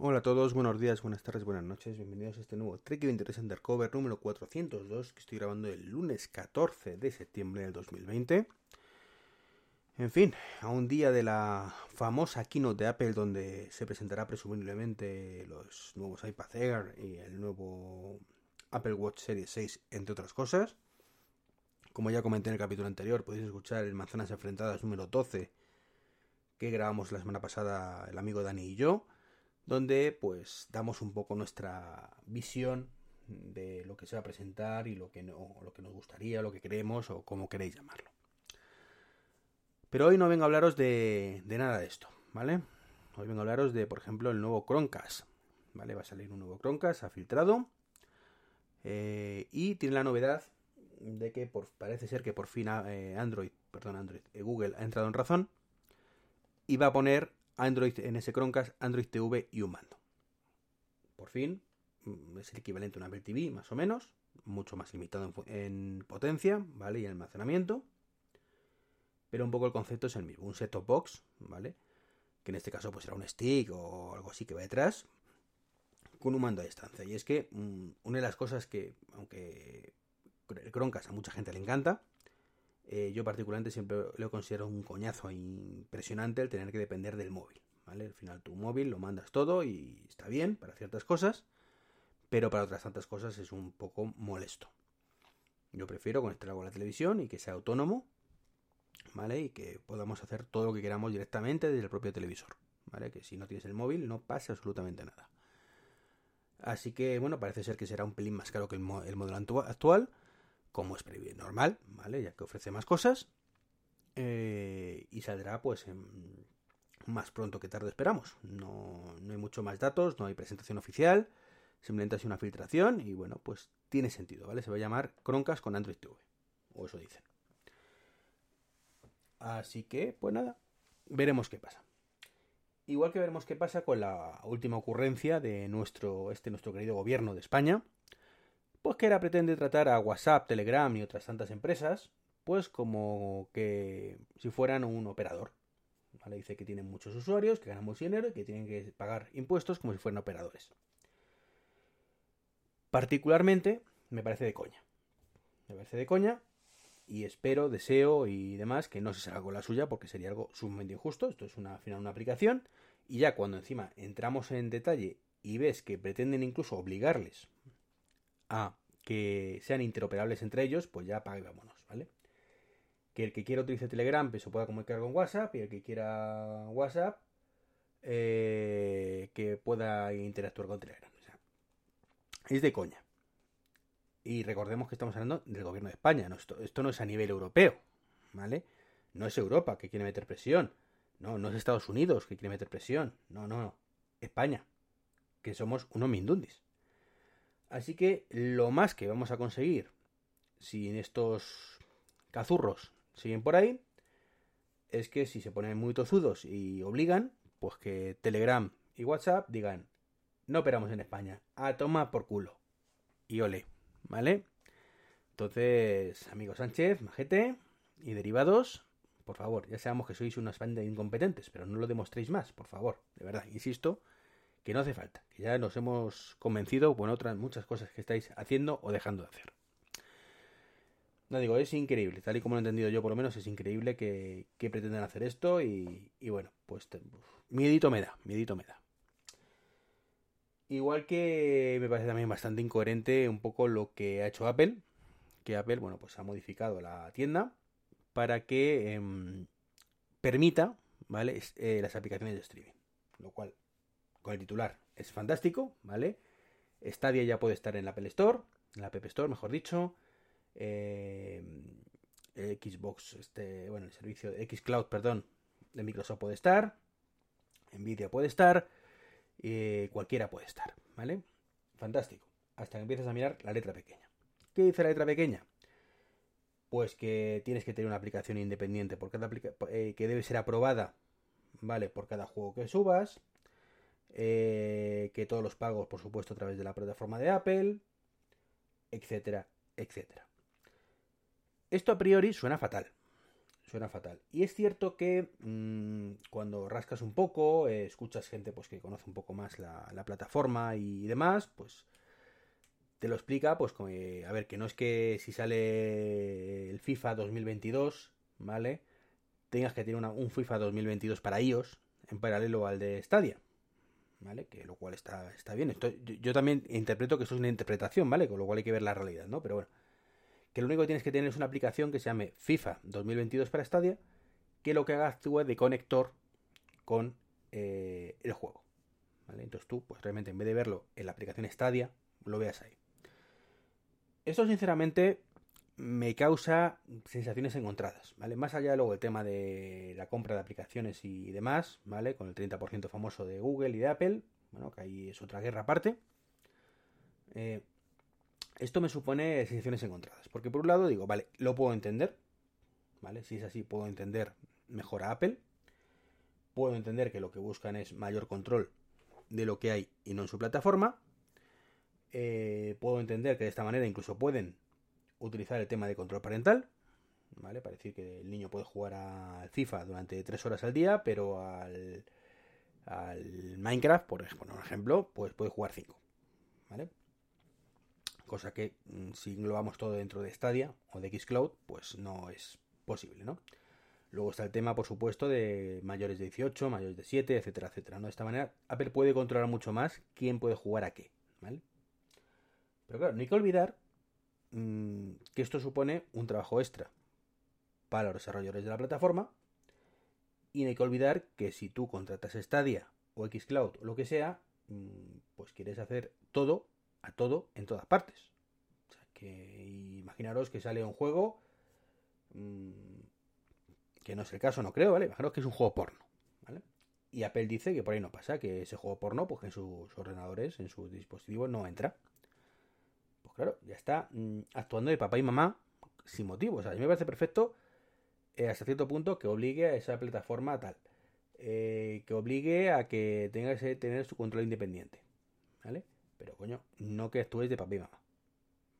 Hola a todos, buenos días, buenas tardes, buenas noches, bienvenidos a este nuevo Trek 23 Undercover número 402 que estoy grabando el lunes 14 de septiembre del 2020. En fin, a un día de la famosa keynote de Apple donde se presentará presumiblemente los nuevos iPad Air y el nuevo Apple Watch Series 6, entre otras cosas. Como ya comenté en el capítulo anterior, podéis escuchar el Manzanas Enfrentadas número 12 que grabamos la semana pasada el amigo Dani y yo donde pues damos un poco nuestra visión de lo que se va a presentar y lo que no, lo que nos gustaría, lo que queremos o como queréis llamarlo. Pero hoy no vengo a hablaros de, nada de esto, ¿vale? Hoy vengo a hablaros de, por ejemplo, el nuevo Chromecast, ¿vale? Va a salir un nuevo Chromecast, ha filtrado eh, y tiene la novedad de que parece ser que por fin eh, Android, perdón, Android, eh, Google ha entrado en razón y va a poner Android ese Chromecast, Android TV y un mando. Por fin, mm, es el equivalente a un Apple TV, más o menos, mucho más limitado en, potencia, ¿vale? Y en almacenamiento. Pero un poco el concepto es el mismo, un set-top box, ¿vale? Que en este caso pues será un stick o algo así que va detrás, con un mando a distancia. Y es que mm, una de las cosas que, aunque el Chromecast a mucha gente le encanta, eh, yo particularmente siempre lo considero un coñazo impresionante el tener que depender del móvil. ¿vale? Al final tu móvil lo mandas todo y está bien para ciertas cosas, pero para otras tantas cosas es un poco molesto. Yo prefiero conectarlo a la televisión y que sea autónomo, ¿vale? Y que podamos hacer todo lo que queramos directamente desde el propio televisor, ¿vale? Que si no tienes el móvil no pase absolutamente nada. Así que, bueno, parece ser que será un pelín más caro que el, el modelo actual, como es normal, ¿vale? Ya que ofrece más cosas. Eh, y saldrá pues más pronto que tarde esperamos. No, no, hay mucho más datos, no hay presentación oficial, simplemente ha una filtración y bueno, pues tiene sentido, ¿vale? Se va a llamar Croncast con Android TV, o eso dicen. Así que, pues nada, veremos qué pasa. Igual que veremos qué pasa con la última ocurrencia de nuestro, este nuestro querido gobierno de España, pues que era pretende tratar a WhatsApp, Telegram y otras tantas empresas, pues como que si fueran un operador. Dice que tienen muchos usuarios, que ganan mucho dinero y que tienen que pagar impuestos como si fueran operadores. Particularmente me parece de coña. Me parece de coña y espero, deseo y demás que no se salga con la suya porque sería algo sumamente injusto. Esto es una, al final una aplicación y ya cuando encima entramos en detalle y ves que pretenden incluso obligarles a que sean interoperables entre ellos, pues ya pague vámonos, ¿vale? Que el que quiera utilizar Telegram pues, se pueda comunicar con WhatsApp y el que quiera WhatsApp eh, que pueda interactuar con Telegram. Es de coña. Y recordemos que estamos hablando del gobierno de España. esto, esto, no es a nivel europeo, ¿vale? No es Europa que quiere meter presión. No, no es Estados Unidos que quiere meter presión. No, no, no. España. Que somos unos mindundis. Así que lo más que vamos a conseguir, si estos cazurros siguen por ahí, es que si se ponen muy tozudos y obligan, pues que Telegram y WhatsApp digan, no operamos en España, a toma por culo. Y ole, ¿vale? Entonces, amigos Sánchez, Majete y derivados, por favor, ya sabemos que sois unas bandas incompetentes, pero no lo demostréis más, por favor, de verdad, insisto, que no hace falta, que ya nos hemos convencido con otras muchas cosas que estáis haciendo o dejando de hacer. No digo, es increíble, tal y como lo he entendido yo por lo menos, es increíble que, que pretendan hacer esto y, bueno, pues miedito me da, miedito me da. Igual que me parece también bastante incoherente un poco lo que ha hecho Apple, que Apple, bueno, pues ha modificado la tienda para que em, permita, ¿vale? Eh, las aplicaciones de streaming, lo cual con el titular. Es fantástico, ¿vale? Stadia ya puede estar en la Apple Store, en la App Store, mejor dicho. Eh, Xbox, este, bueno, el servicio de Xcloud, perdón, de Microsoft puede estar. Nvidia puede estar. Eh, cualquiera puede estar, ¿vale? Fantástico. Hasta que empiezas a mirar la letra pequeña. ¿Qué dice la letra pequeña? Pues que tienes que tener una aplicación independiente por cada eh, que debe ser aprobada, ¿vale? Por cada juego que subas. Eh, que todos los pagos, por supuesto, a través de la plataforma de Apple, etcétera, etcétera. Esto a priori suena fatal. suena fatal. Y es cierto que mmm, cuando rascas un poco, eh, escuchas gente pues que conoce un poco más la, la, plataforma y demás, pues te lo explica, pues eh, a ver, que no es que si sale el FIFA 2022, ¿vale? Tengas que tener un FIFA 2022 para iOS en paralelo al de Stadia, ¿vale? Que lo cual está, está bien. Yo, también interpreto que esto es una interpretación, ¿vale? Con lo cual hay que ver la realidad, ¿no? Pero bueno, que lo único que tienes que tener es una aplicación que se llame FIFA 2022 para Stadia, que lo que haga actúe de conector con eh, el juego. ¿vale? Entonces tú, pues realmente en vez de verlo en la aplicación Stadia, lo veas ahí. Esto sinceramente me causa sensaciones encontradas, ¿vale? Más allá de luego el tema de la compra de aplicaciones y demás, ¿vale? Con el 30% famoso de Google y de Apple, bueno, que ahí es otra guerra aparte. Eh, esto me supone sensaciones encontradas, porque por un lado digo, vale, lo puedo entender, ¿vale? Si es así, puedo entender mejor a Apple, puedo entender que lo que buscan es mayor control de lo que hay y no en su plataforma, eh, puedo entender que de esta manera incluso pueden utilizar el tema de control parental, ¿vale? Para decir que el niño puede jugar al FIFA durante 3 horas al día, pero al, al Minecraft, por ejemplo, pues puede jugar 5, ¿vale? cosa que mm, si englobamos todo dentro de Stadia o de Xcloud, pues no es posible, ¿no? Luego está el tema, por supuesto, de mayores de 18, mayores de 7, etcétera, etcétera. ¿no? De esta manera, Apple puede controlar mucho más quién puede jugar a qué, ¿vale? Pero claro, no hay que olvidar mmm, que esto supone un trabajo extra para los desarrolladores de la plataforma y no hay que olvidar que si tú contratas Stadia o Xcloud o lo que sea, mmm, pues quieres hacer todo a todo en todas partes. O sea, que imaginaros que sale un juego mmm, que no es el caso, no creo, ¿vale? Imaginaros que es un juego porno, ¿vale? Y Apple dice que por ahí no pasa, que ese juego porno, pues en sus ordenadores, en sus dispositivos no entra. Claro, ya está mmm, actuando de papá y mamá sin motivo. O sea, a mí me parece perfecto eh, hasta cierto punto que obligue a esa plataforma tal. Eh, que obligue a que tenga que tener su control independiente. ¿Vale? Pero coño, no que actúes de papá y mamá.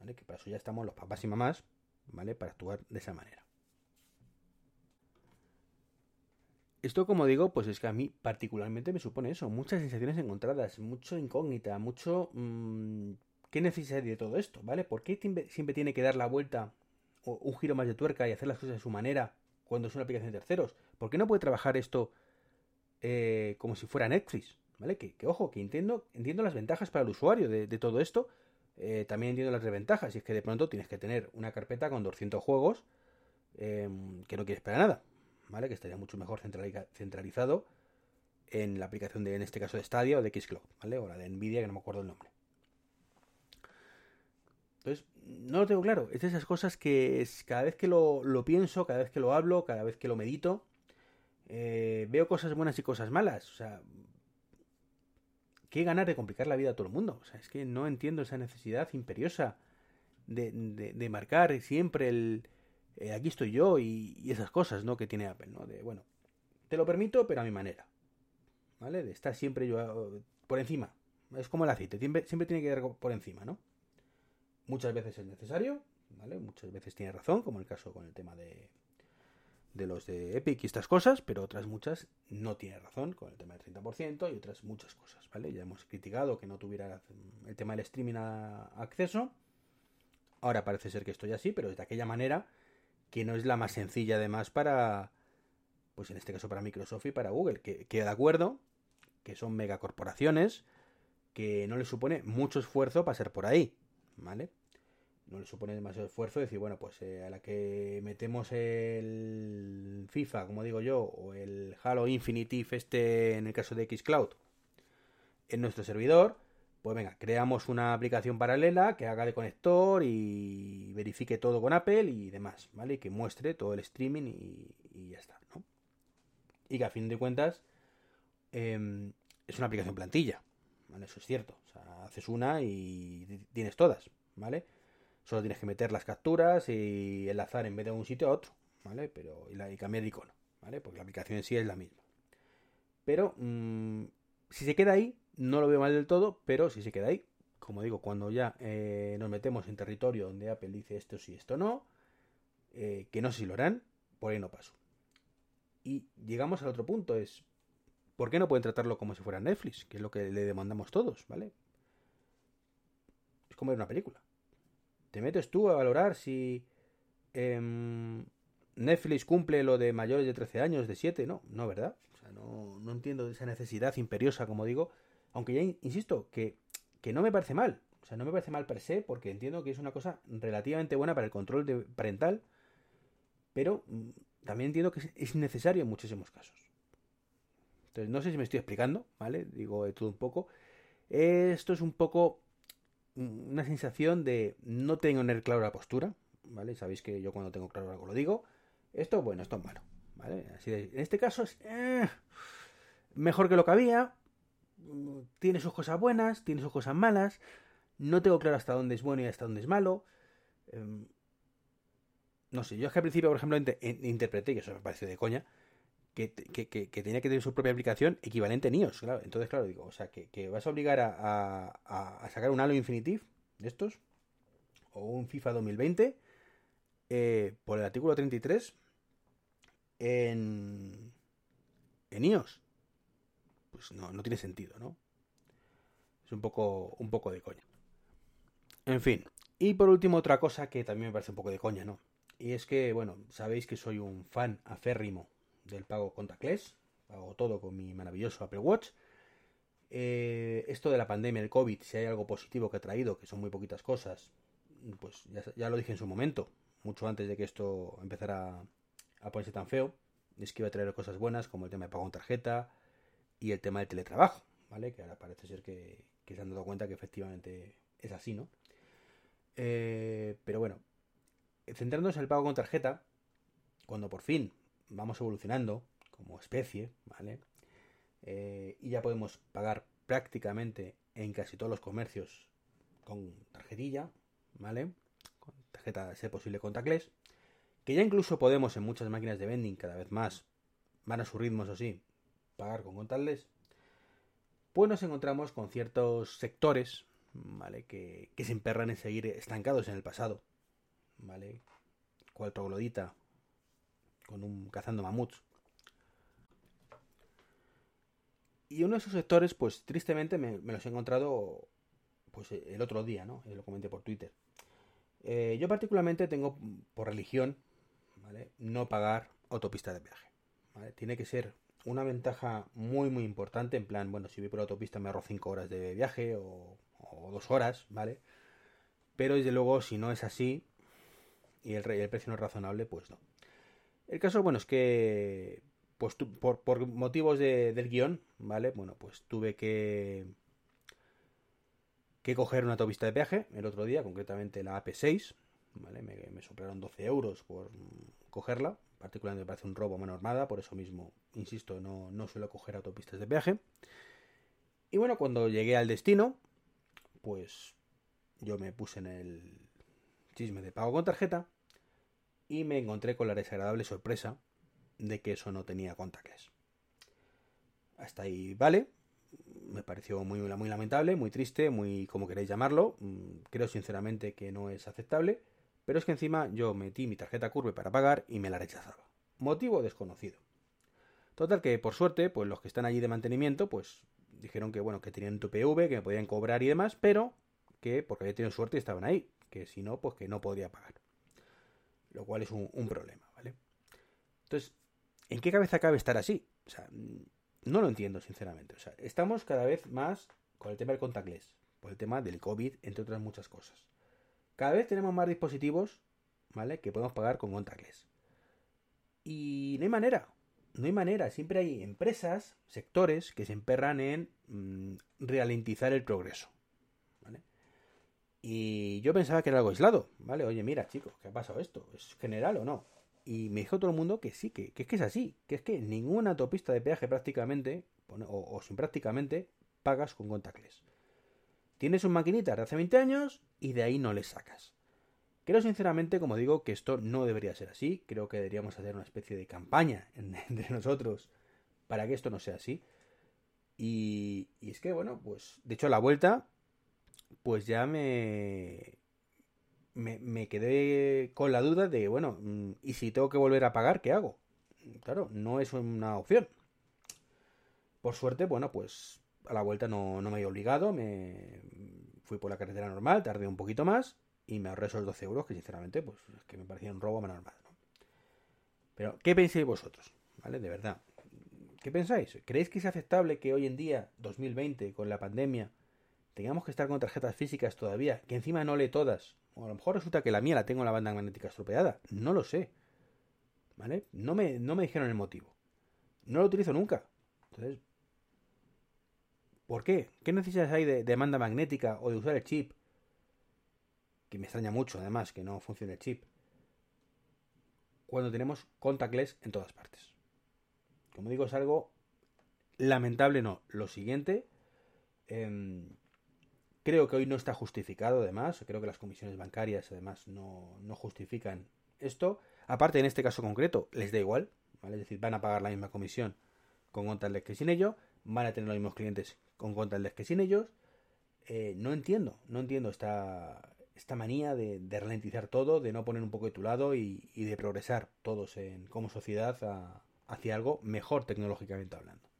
¿Vale? Que para eso ya estamos los papás y mamás, ¿vale? Para actuar de esa manera. Esto, como digo, pues es que a mí particularmente me supone eso, muchas sensaciones encontradas, mucho incógnita, mucho... Mmm, ¿Qué necesidad de todo esto? ¿Vale? ¿Por qué siempre tiene que dar la vuelta o un giro más de tuerca y hacer las cosas de su manera cuando es una aplicación de terceros? ¿Por qué no puede trabajar esto eh, como si fuera Netflix? ¿Vale? Que, ojo, que entiendo, entiendo las ventajas para el usuario de, todo esto. Eh, también entiendo las desventajas. Y es que de pronto tienes que tener una carpeta con 200 juegos eh, que no quieres para nada. ¿Vale? Que estaría mucho mejor centralizado en la aplicación de, en este caso, de Stadia o de Xcloud, ¿vale? O la de Nvidia, que no me acuerdo el nombre. Entonces, no lo tengo claro. Es de esas cosas que es, cada vez que lo, lo, pienso, cada vez que lo hablo, cada vez que lo medito, eh, veo cosas buenas y cosas malas. O sea, qué ganas de complicar la vida a todo el mundo. O sea, es que no entiendo esa necesidad imperiosa de, de, de marcar siempre el eh, aquí estoy yo y, esas cosas, ¿no? Que tiene Apple, ¿no? De, bueno, te lo permito, pero a mi manera. ¿Vale? De estar siempre yo uh, por encima. Es como el aceite, siempre, siempre tiene que ir por encima, ¿no? Muchas veces es necesario, ¿vale? Muchas veces tiene razón, como el caso con el tema de, de los de Epic y estas cosas, pero otras muchas no tiene razón con el tema del 30% y otras muchas cosas, ¿vale? Ya hemos criticado que no tuviera el tema del streaming a acceso. Ahora parece ser que estoy así, pero de aquella manera que no es la más sencilla además para, pues en este caso para Microsoft y para Google, que queda de acuerdo, que son megacorporaciones, que no les supone mucho esfuerzo pasar por ahí, ¿vale? No le supone demasiado esfuerzo decir, bueno, pues eh, a la que metemos el FIFA, como digo yo, o el Halo Infinite este en el caso de Xcloud en nuestro servidor, pues venga, creamos una aplicación paralela que haga de conector y verifique todo con Apple y demás, ¿vale? Y que muestre todo el streaming y, ya está, ¿no? Y que a fin de cuentas eh, es una aplicación plantilla, ¿vale? Eso es cierto. O sea, haces una y tienes todas, ¿vale? Solo tienes que meter las capturas y enlazar en vez de un sitio a otro, ¿vale? Pero, y, cambiar de icono, ¿vale? Porque la aplicación en sí es la misma. Pero mmm, si se queda ahí, no lo veo mal del todo, pero si se queda ahí, como digo, cuando ya eh, nos metemos en territorio donde Apple dice esto sí, esto no, eh, que no sé si lo harán, por ahí no paso. Y llegamos al otro punto, es ¿por qué no pueden tratarlo como si fuera Netflix? Que es lo que le demandamos todos, ¿vale? Es como ver una película. Te metes tú a valorar si em, Netflix cumple lo de mayores de 13 años, de 7, no, no, ¿verdad? O sea, no, no entiendo esa necesidad imperiosa, como digo, aunque ya insisto, que, que no me parece mal. O sea, no me parece mal per se, porque entiendo que es una cosa relativamente buena para el control parental, pero mm, también entiendo que es necesario en muchísimos casos. Entonces, no sé si me estoy explicando, ¿vale? Digo de todo un poco. Esto es un poco una sensación de no tener claro la postura, ¿vale? Sabéis que yo cuando tengo claro algo lo digo. Esto, bueno, esto es malo, ¿vale? Así en este caso es eh, mejor que lo que había, tiene sus cosas buenas, tiene sus cosas malas, no tengo claro hasta dónde es bueno y hasta dónde es malo. Em, no sé, yo es que al principio, por ejemplo, interpreté, que eso me pareció de coña, que, tenía que tener su propia aplicación equivalente en iOS, claro. Entonces, claro, digo, o sea, que, vas a obligar a, sacar un Halo Infinitive de estos, o un FIFA 2020, eh, por el artículo 33, en, en iOS. Pues no, no tiene sentido, ¿no? Es un poco, un poco de coña. En fin. Y por último, otra cosa que también me parece un poco de coña, ¿no? Y es que, bueno, sabéis que soy un fan aférrimo del pago contactless. Hago todo con mi maravilloso Apple Watch. Eh, esto de la pandemia, el COVID, si hay algo positivo que ha traído, que son muy poquitas cosas, pues ya, lo dije en su momento, mucho antes de que esto empezara a ponerse tan feo, es que iba a traer cosas buenas como el tema de pago con tarjeta y el tema del teletrabajo, ¿vale? Que ahora parece ser que, que se han dado cuenta que efectivamente es así, ¿no? Eh, pero bueno, centrándonos en el pago con tarjeta, cuando por fin vamos evolucionando como especie, ¿vale? Eh, y ya podemos pagar prácticamente en casi todos los comercios con tarjetilla, ¿vale? Con tarjeta, ser posible, contactless. Que ya incluso podemos en muchas máquinas de vending, cada vez más, van a su ritmo, eso sí, pagar con contactless. Pues nos encontramos con ciertos sectores ¿vale? Que, se emperran en seguir estancados en el pasado, ¿vale? Cual troglodita con un cazando mamuts. Y uno de esos sectores, pues tristemente me, los he encontrado pues el otro día, ¿no? Lo comenté por Twitter. Eh, yo particularmente tengo por religión, ¿vale? No pagar autopista de viaje. Tiene que ser una ventaja muy muy importante, en plan, bueno, si voy por autopista me ahorro 5 horas de viaje o o dos horas, ¿vale? Pero desde luego, si no es así y el, el precio no es razonable, pues no. El caso, bueno, es que pues por, motivos de, del guion, ¿vale? Bueno, pues tuve que que coger una autopista de peaje el otro día, concretamente la AP6, ¿vale? Me, me soplaron 12 euros por cogerla, particularmente me parece un robo a mano armada, por eso mismo, insisto, no, no suelo coger autopistas de peaje. Y bueno, cuando llegué al destino, pues yo me puse en el chisme de pago con tarjeta y me encontré con la desagradable sorpresa de que eso no tenía contactless. Hasta ahí vale, me pareció muy, muy lamentable, muy triste, muy como queréis llamarlo. Mm, creo sinceramente que no es aceptable, pero es que encima yo metí mi tarjeta curve para pagar y me la rechazaba. Motivo desconocido. Total que por suerte, pues los que están allí de mantenimiento, pues dijeron que bueno, que tenían tu PV, que me podían cobrar y demás, pero que porque había tenido suerte estaban ahí, que si no, pues que no podría pagar. Lo cual es un, problema, ¿vale? Entonces, ¿en qué cabeza cabe estar así? O sea, no lo entiendo, sinceramente. O sea, estamos cada vez más con el tema del contactless, por el tema del COVID, entre otras muchas cosas. Cada vez tenemos más dispositivos, ¿vale? Que podemos pagar con contactless. Y no hay manera no hay manera, siempre hay empresas, sectores que se emperran en mm, ralentizar el progreso. Y yo pensaba que era algo aislado, ¿vale? Oye, mira, chicos, ¿qué ha pasado esto? ¿Es general o no? Y me dijo todo el mundo que sí, que, es que es así, que es que ninguna autopista de peaje prácticamente, o, sin prácticamente, pagas con contactless. Tienes un maquinita de hace 20 años y de ahí no le sacas. Creo sinceramente, como digo, que esto no debería ser así. Creo que deberíamos hacer una especie de campaña entre nosotros para que esto no sea así. Y, es que, bueno, pues de hecho la vuelta, pues ya me... me, quedé con la duda de, bueno, mm, ¿y si tengo que volver a pagar, qué hago? Claro, no es una opción. Por suerte, bueno, pues a la vuelta no, me he obligado, me fui por la carretera normal, tardé un poquito más y me ahorré esos 12 euros que sinceramente, pues es que me parecía un robo más normal. Pero, ¿qué pensáis vosotros? ¿Vale? De verdad. ¿Qué pensáis? ¿Creéis que es aceptable que hoy en día, 2020, con la pandemia, tengamos que estar con tarjetas físicas todavía, que encima no lee todas? O a lo mejor resulta que la mía la tengo en la banda magnética estropeada. No lo sé. ¿Vale? No me, no me dijeron el motivo. No lo utilizo nunca. Entonces, ¿por qué? ¿Qué necesidades hay de, demanda magnética o de usar el chip? Que me extraña mucho, además, que no funcione el chip. Cuando tenemos contactless en todas partes. Como digo, es algo lamentable, no. Lo siguiente, em, creo que hoy no está justificado, además. Creo que las comisiones bancarias, además, no, no justifican esto. Aparte, en este caso concreto, les da igual, ¿vale? Es decir, van a pagar la misma comisión con contactless que sin ello, van a tener los mismos clientes con contactless que sin ellos. Eh, no entiendo, no entiendo esta, esta manía de, ralentizar todo, de no poner un poco de tu lado y, de progresar todos en, como sociedad hacia algo mejor tecnológicamente hablando.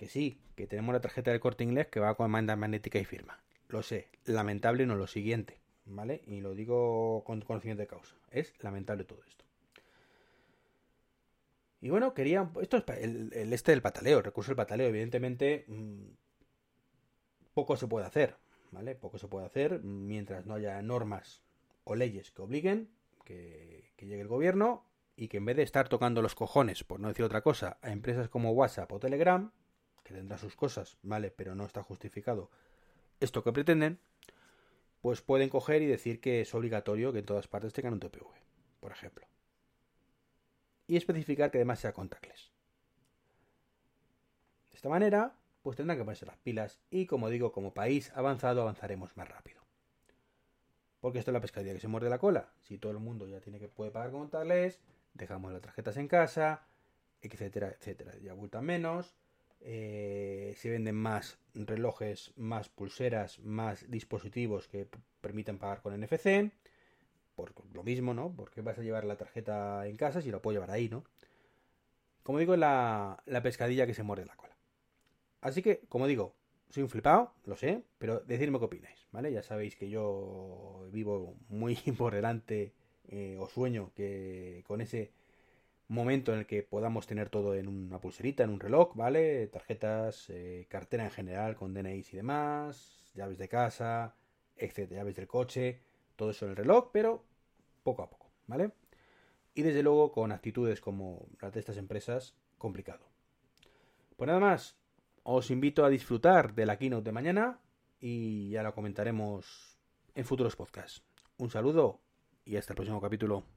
Que sí, que tenemos la tarjeta del corte inglés que va con banda magnética y firma. Lo sé, lamentable no lo siguiente. ¿vale? Y lo digo con conocimiento de causa. Es lamentable todo esto. Y bueno, quería. Esto es el, este del pataleo, el recurso del pataleo. Evidentemente, mm, poco se puede hacer, ¿vale? Poco se puede hacer mientras no haya normas o leyes que obliguen que, que llegue el gobierno y que en vez de estar tocando los cojones, por no decir otra cosa, a empresas como WhatsApp o Telegram, que tendrán sus cosas, ¿vale? Pero no está justificado esto que pretenden, pues pueden coger y decir que es obligatorio que en todas partes tengan un TPV, por ejemplo. Y especificar que además sea contactless. De esta manera, pues tendrán que ponerse las pilas y, como digo, como país avanzado avanzaremos más rápido. Porque esto es la pescadilla que se muerde la cola. Si todo el mundo ya tiene que puede pagar con contactless, dejamos las tarjetas en casa, etcétera, etcétera. Ya abultan menos, eh, se venden más relojes, más pulseras, más dispositivos que permiten pagar con NFC. Por lo mismo, ¿no? Porque vas a llevar la tarjeta en casa si lo puedo llevar ahí, ¿no? Como digo, la, la pescadilla que se muerde la cola. Así que, como digo, soy un flipado, lo sé, pero decidme qué opináis, ¿vale? Ya sabéis que yo vivo muy por delante eh, o sueño que con ese momento en el que podamos tener todo en una pulserita, en un reloj, ¿vale? Tarjetas, eh, cartera en general con DNIs y demás, llaves de casa, etcétera, llaves del coche, todo eso en el reloj, pero poco a poco, ¿vale? Y desde luego con actitudes como las de estas empresas, complicado. Pues nada más, os invito a disfrutar de la keynote de mañana y ya lo comentaremos en futuros podcasts. Un saludo y hasta el próximo capítulo.